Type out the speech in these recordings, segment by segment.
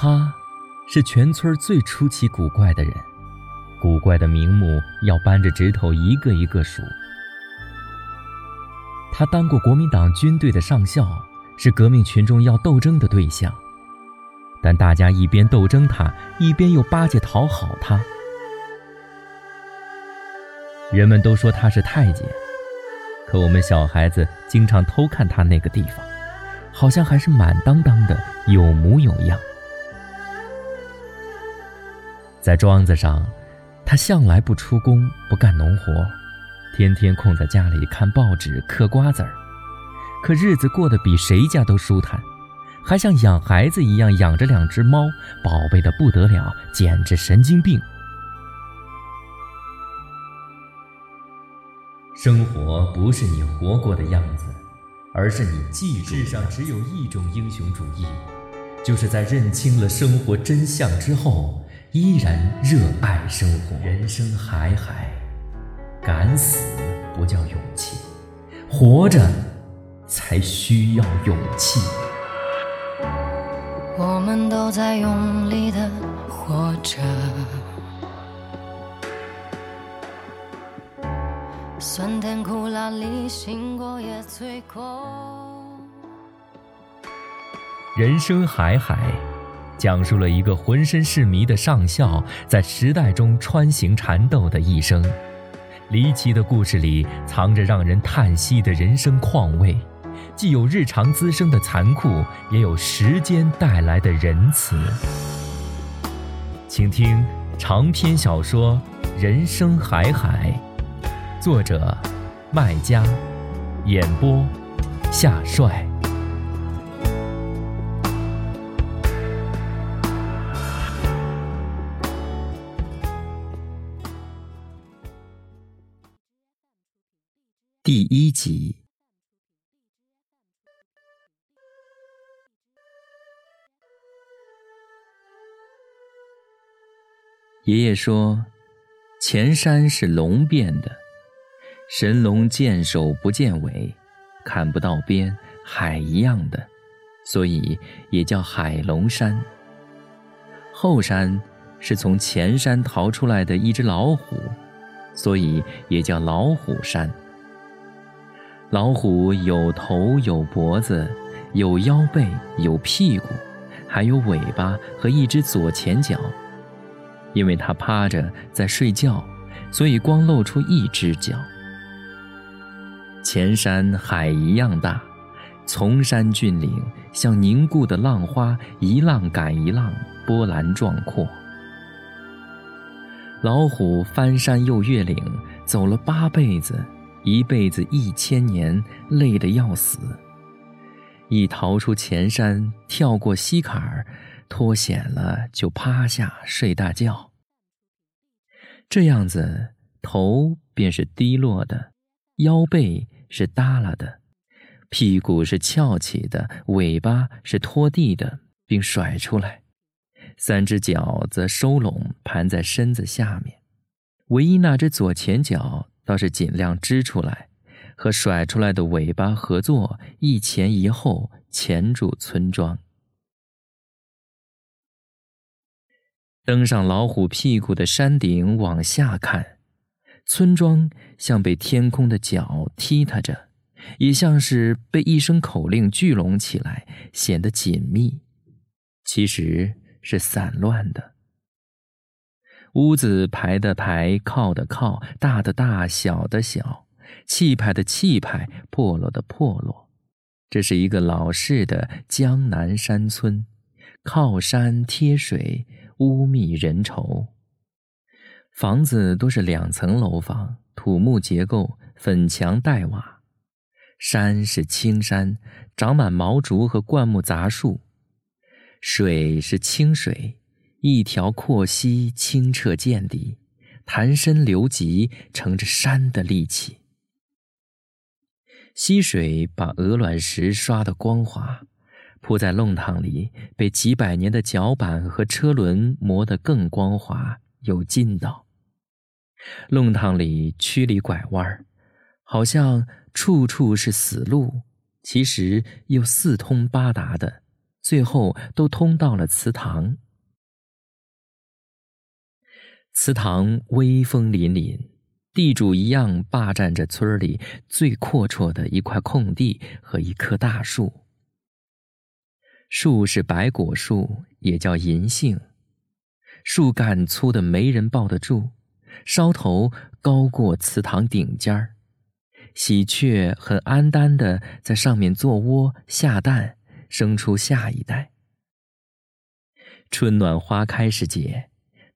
他，是全村最出奇古怪的人，古怪的名目要扳着指头一个一个数。他当过国民党军队的上校，是革命群众要斗争的对象，但大家一边斗争他，一边又巴结讨好他。人们都说他是太监，可我们小孩子经常偷看他那个地方，好像还是满当当的，有模有样。在庄子上，他向来不出工，不干农活，天天空在家里看报纸、嗑瓜子儿，可日子过得比谁家都舒坦，还像养孩子一样养着两只猫，宝贝的不得了，简直神经病。生活不是你活过的样子，而是你记住。世上只有一种英雄主义，就是在认清了生活真相之后，依然热爱生活。人生海海，敢死不叫勇气，活着才需要勇气。我们都在用力的活着。酸甜苦辣里，醒过也醉过。人生海海，讲述了一个浑身是谜的上校在时代中穿行缠斗的一生。离奇的故事里藏着让人叹息的人生况味，既有日常滋生的残酷，也有时间带来的仁慈。请听长篇小说《人生海海》。作者：麦家，演播：夏帅。第一集。爷爷说：“前山是龙变的。”神龙见首不见尾，看不到边，海一样的，所以也叫海龙山。后山是从前山逃出来的一只老虎，所以也叫老虎山。老虎有头有脖子，有腰背有屁股，还有尾巴和一只左前脚。因为它趴着在睡觉，所以光露出一只脚。前山海一样大，崇山峻岭像凝固的浪花，一浪赶一浪，波澜壮阔。老虎翻山又越岭，走了八辈子，一辈子一千年，累得要死。一逃出前山，跳过溪坎儿，脱险了就趴下睡大觉。这样子，头便是低落的，腰背。是耷拉的，屁股是翘起的，尾巴是拖地的，并甩出来；三只脚则收拢，盘在身子下面。唯一那只左前脚倒是尽量支出来，和甩出来的尾巴合作，一前一后钳住村庄。登上老虎屁股的山顶往下看。村庄像被天空的脚踢踏着，也像是被一声口令聚拢起来，显得紧密，其实是散乱的。屋子排的排，靠的靠，大的大，小的小，气派的气派，破落的破落。这是一个老式的江南山村，靠山贴水，屋密人稠。房子都是两层楼房，土木结构，粉墙黛瓦。山是青山，长满毛竹和灌木杂树。水是清水，一条阔溪清澈见底，潭深流急，乘着山的力气。溪水把鹅卵石刷得光滑，铺在弄堂里，被几百年的脚板和车轮磨得更光滑，有劲道。弄堂里曲里拐弯好像处处是死路，其实又四通八达的，最后都通到了祠堂。祠堂威风凛凛，地主一样霸占着村里最阔绰的一块空地和一棵大树。树是白果树，也叫银杏，树干粗的没人抱得住，梢头高过祠堂顶尖儿。喜鹊很安耽的在上面做窝下蛋，生出下一代。春暖花开时节，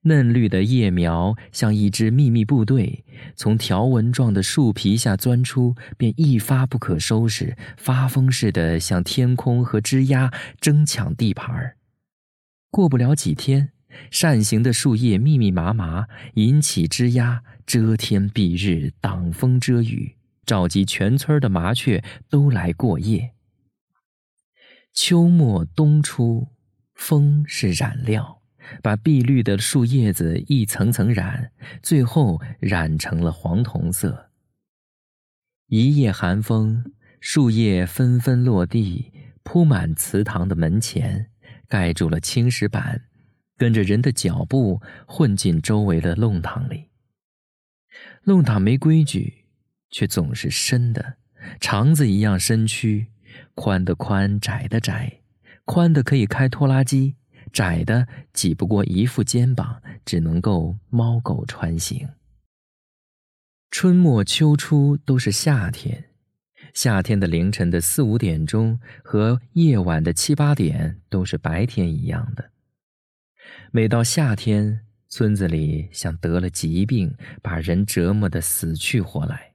嫩绿的叶苗像一支秘密部队，从条纹状的树皮下钻出，便一发不可收拾，发疯似的向天空和枝丫争抢地盘儿。过不了几天，扇形的树叶密密麻麻，引起枝丫遮天蔽日，挡风遮雨。召集全村的麻雀都来过夜。秋末冬初，风是染料，把碧绿的树叶子一层层染，最后染成了黄铜色。一夜寒风，树叶纷纷落地，铺满祠堂的门前，盖住了青石板，跟着人的脚步混进周围的弄堂里。弄堂没规矩。却总是深的，肠子一样身躯，宽的宽，窄的窄，宽的可以开拖拉机，窄的挤不过一副肩膀，只能够猫狗穿行。春末秋初都是夏天，夏天的凌晨的四五点钟和夜晚的七八点都是白天一样的。每到夏天，村子里像得了疾病，把人折磨得死去活来。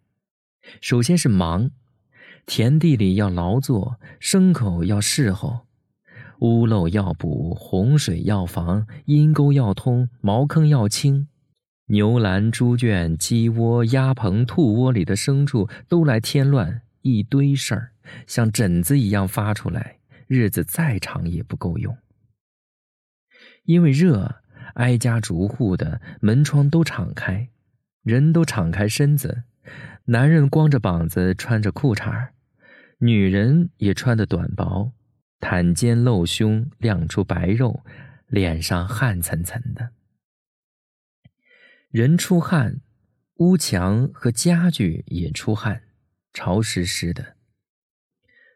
首先是忙，田地里要劳作，牲口要侍候，屋漏要补，洪水要防，阴沟要通，茅坑要清，牛栏、猪圈、鸡窝、鸭棚、兔窝里的牲畜都来添乱，一堆事儿像疹子一样发出来，日子再长也不够用。因为热，挨家逐户的门窗都敞开，人都敞开身子。男人光着膀子穿着裤衩女人也穿的短薄，袒肩露胸，亮出白肉，脸上汗涔涔的。人出汗，屋墙和家具也出汗，潮湿湿的。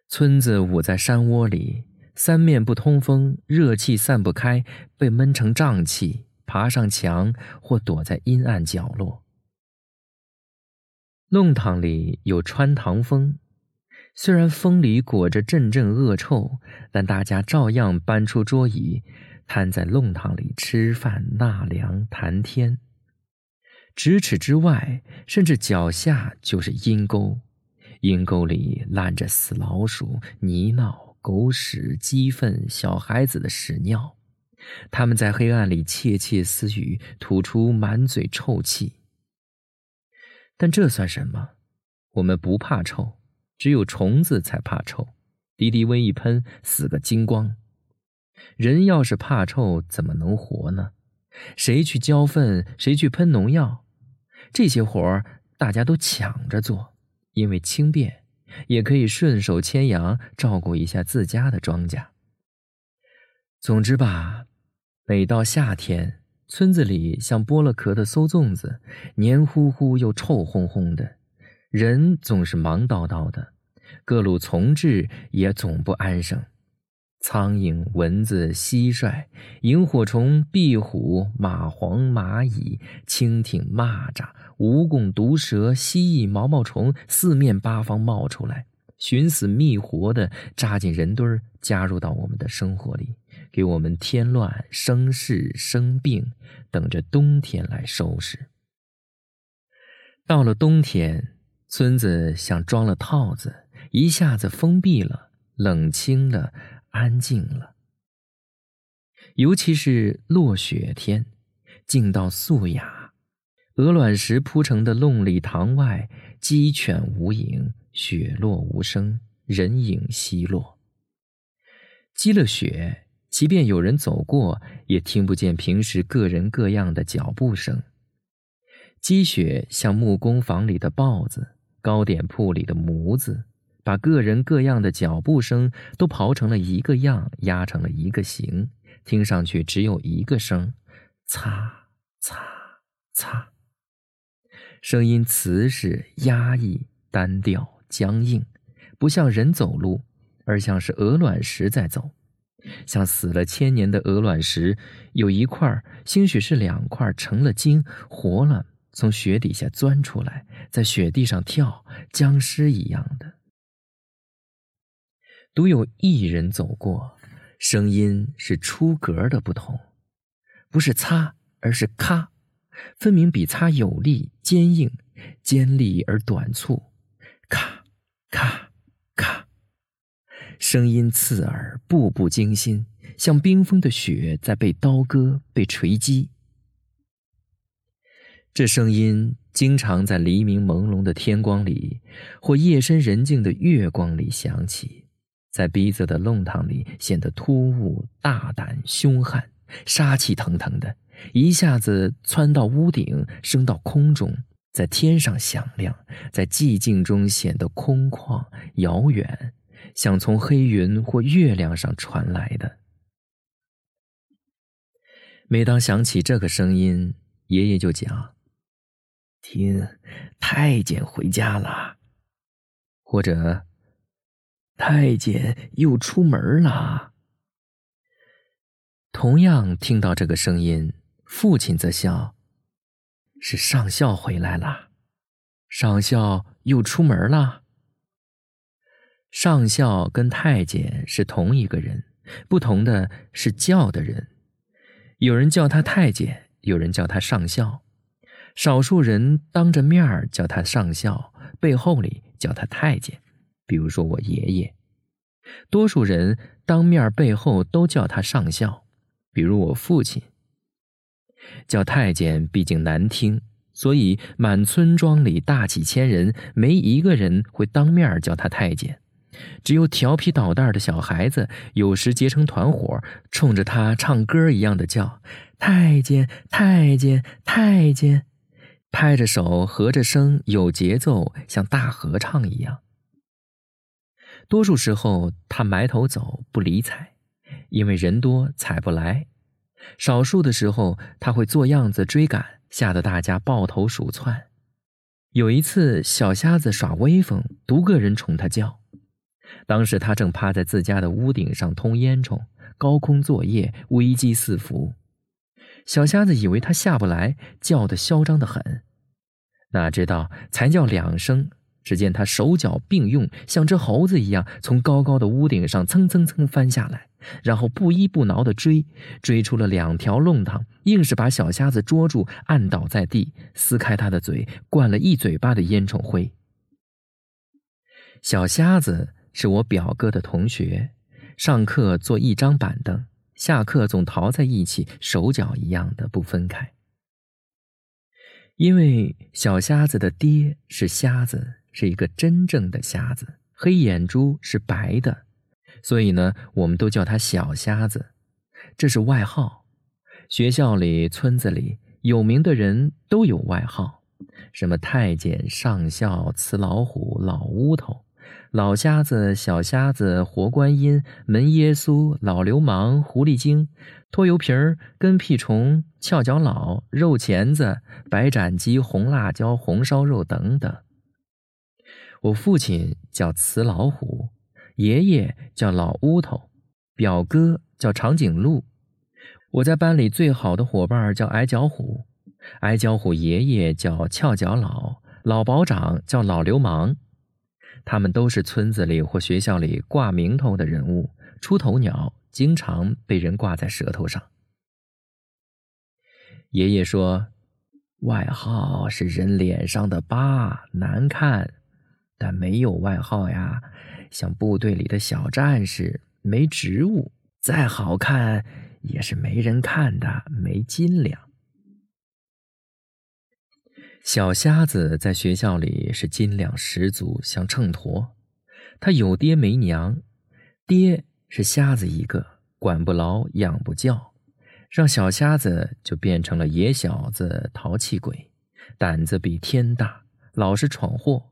村子捂在山窝里，三面不通风，热气散不开，被闷成瘴气，爬上墙或躲在阴暗角落。弄堂里有穿堂风，虽然风里裹着阵阵恶臭，但大家照样搬出桌椅，瘫在弄堂里吃饭、纳凉、谈天。咫尺之外，甚至脚下就是阴沟，阴沟里烂着死老鼠、泥淖、狗屎、鸡粪、小孩子的屎尿，他们在黑暗里窃窃私语，吐出满嘴臭气。但这算什么？我们不怕臭，只有虫子才怕臭。敌敌畏一喷，死个精光。人要是怕臭，怎么能活呢？谁去浇粪，谁去喷农药，这些活儿大家都抢着做，因为轻便，也可以顺手牵羊照顾一下自家的庄稼。总之吧，每到夏天。村子里像剥了壳的馊粽子，黏糊糊又臭烘烘的，人总是忙叨叨的，各路从志也总不安生。苍蝇、蚊子、蟋蟀、萤火虫、壁虎、蚂蟥、蚂蚁、蜻蜓、蚂蚱、蜈蚣、毒蛇、蜥蜴、毛毛虫，四面八方冒出来，寻死觅活的扎进人堆儿，加入到我们的生活里。给我们添乱、生事、生病，等着冬天来收拾。到了冬天，村子像装了套子，一下子封闭了，冷清了，安静了。尤其是落雪天，静到素雅。鹅卵石铺成的弄里堂外，鸡犬无影，雪落无声，人影稀落。积了雪。即便有人走过，也听不见平时各人各样的脚步声。积雪像木工房里的刨子，糕点铺里的模子，把各人各样的脚步声都刨成了一个样，压成了一个形，听上去只有一个声：擦擦擦。声音瓷实、压抑、单调、僵硬，不像人走路，而像是鹅卵石在走，像死了千年的鹅卵石，有一块，兴许是两块，成了精，活了，从雪底下钻出来，在雪地上跳，僵尸一样。独有一人走过，声音是出格的不同，不是擦，而是咔。分明比擦有力、坚硬、尖利而短促，咔，咔，咔，声音刺耳，步步惊心，像冰封的雪在被刀割、被锤击。这声音经常在黎明朦胧的天光里，或夜深人静的月光里响起，在逼仄的弄堂里显得突兀、大胆、凶悍、杀气腾腾的。一下子窜到屋顶，升到空中，在天上响亮，在寂静中显得空旷遥远，像从黑云或月亮上传来的。每当想起这个声音，爷爷就讲：“听，太监回家了，或者太监又出门了。”同样听到这个声音。父亲则笑：“是上校回来了，上校又出门了。上校跟太监是同一个人，不同的是叫的人。有人叫他太监，有人叫他上校。少数人当着面叫他上校，背后里叫他太监。比如说我爷爷。多数人当面背后都叫他上校，比如我父亲。”叫太监毕竟难听，所以满村庄里大几千人，没一个人会当面叫他太监。只有调皮捣蛋的小孩子，有时结成团伙，冲着他唱歌一样的叫：“太监，太监，太监！”拍着手，合着声，有节奏，像大合唱一样。多数时候，他埋头走，不理睬，因为人多，踩不来。少数的时候，他会做样子追赶，吓得大家抱头鼠窜。有一次，小瞎子耍威风，独个人冲他叫。当时他正趴在自家的屋顶上通烟囱，高空作业，危机四伏。小瞎子以为他下不来，叫得嚣张的很。哪知道才叫两声，只见他手脚并用，像只猴子一样，从高高的屋顶上蹭蹭蹭翻下来。然后不依不挠地追，追出了两条弄堂，硬是把小瞎子捉住，按倒在地，撕开他的嘴，灌了一嘴巴的烟囱灰。小瞎子是我表哥的同学，上课坐一张板凳，下课总逃在一起，手脚一样的不分开。因为小瞎子的爹是瞎子，是一个真正的瞎子，黑眼珠是白的。所以呢，我们都叫他小瞎子，这是外号。学校里、村子里有名的人都有外号，什么太监、上校、瓷老虎、老乌头、老瞎子、小瞎子、活观音、门耶稣、老流氓、狐狸精、拖油瓶儿、跟屁虫、翘脚佬、肉钳子、白斩鸡、红辣椒、红烧肉等等。我父亲叫雌老虎。爷爷叫老乌头，表哥叫长颈鹿，我在班里最好的伙伴叫矮脚虎，矮脚虎爷爷叫翘脚老，老保长叫老流氓，他们都是村子里或学校里挂名头的人物，出头鸟，经常被人挂在舌头上。爷爷说，外号是人脸上的疤，难看，但没有外号呀。像部队里的小战士，没职务，再好看也是没人看的，没斤两。小瞎子在学校里是斤两十足，像秤砣。他有爹没娘，爹是瞎子一个，管不牢，养不教，让小瞎子就变成了野小子、淘气鬼，胆子比天大，老是闯祸。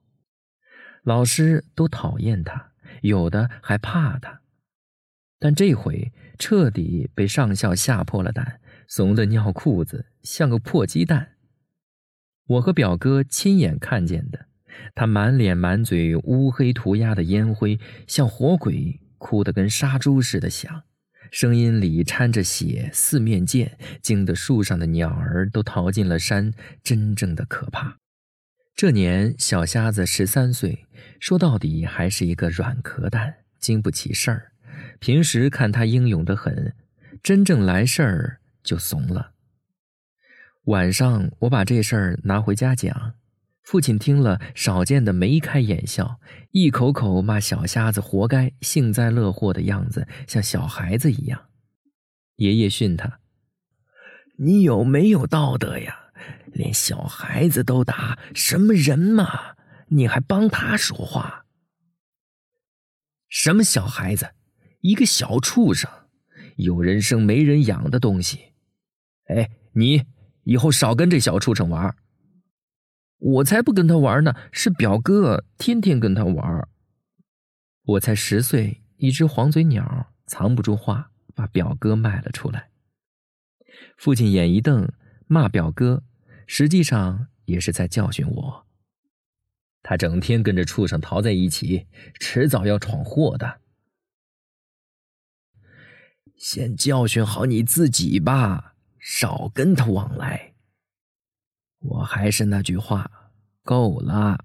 老师都讨厌他，有的还怕他。但这回彻底被上校吓破了胆，怂得尿裤子，像个破鸡蛋。我和表哥亲眼看见的，他满脸满嘴乌黑涂鸦的烟灰，像活鬼，哭得跟杀猪似的响，声音里掺着血，四面溅，惊得树上的鸟儿都逃进了山，真正的可怕。这年小瞎子十三岁，说到底还是一个软壳蛋，经不起事儿。平时看他英勇的很，真正来事儿就怂了。晚上我把这事儿拿回家讲，父亲听了少见的眉开眼笑，一口口骂小瞎子活该，幸灾乐祸的样子像小孩子一样。爷爷训他：“你有没有道德呀？连小孩子都打，什么人嘛？你还帮他说话？什么小孩子？”一个小畜生，有人生没人养的东西。哎，你以后少跟这小畜生玩。我才不跟他玩呢，是表哥天天跟他玩。我才十岁，一只黄嘴鸟藏不住话，把表哥卖了出来。父亲眼一瞪，骂表哥，实际上也是在教训我。他整天跟着畜生逃在一起，迟早要闯祸的。先教训好你自己吧，少跟他往来。我还是那句话，够了，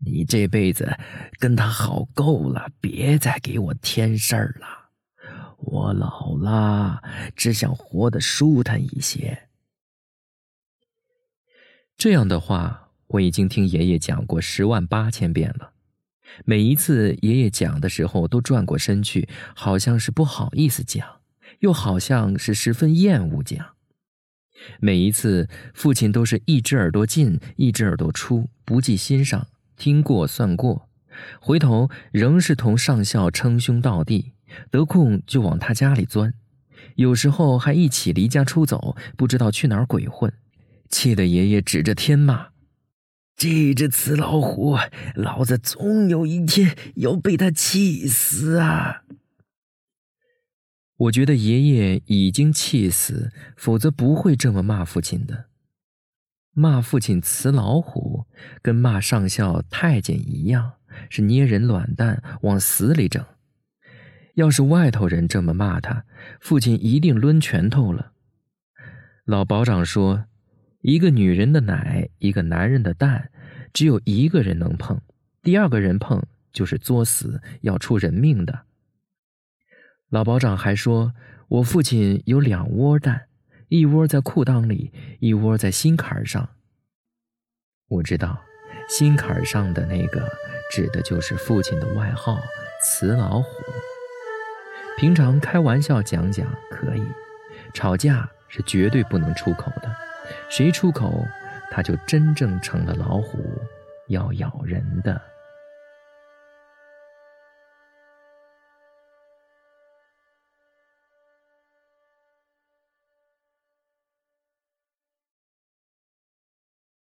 你这辈子跟他好够了，别再给我添事儿了。我老了，只想活得舒坦一些。这样的话，我已经听爷爷讲过十万八千遍了。每一次爷爷讲的时候，都转过身去，好像是不好意思讲，又好像是十分厌恶讲。每一次，父亲都是一只耳朵进，一只耳朵出，不记心上，听过算过。回头仍是同上校称兄道弟，得空就往他家里钻，有时候还一起离家出走，不知道去哪儿鬼混，气得爷爷指着天骂。这只雌老虎，老子总有一天要被他气死啊！我觉得爷爷已经气死，否则不会这么骂父亲的。骂父亲雌老虎，跟骂上校太监一样，是捏人卵蛋往死里整。要是外头人这么骂他，父亲一定抡拳头了。老保长说。一个女人的奶，一个男人的蛋，只有一个人能碰，第二个人碰就是作死，要出人命的。老保长还说，我父亲有两窝蛋，一窝在裤裆里，一窝在心坎上。我知道，心坎上的那个指的就是父亲的外号“雌老虎”。平常开玩笑讲讲可以，吵架是绝对不能出口的。谁出口，他就真正成了老虎，要咬人的。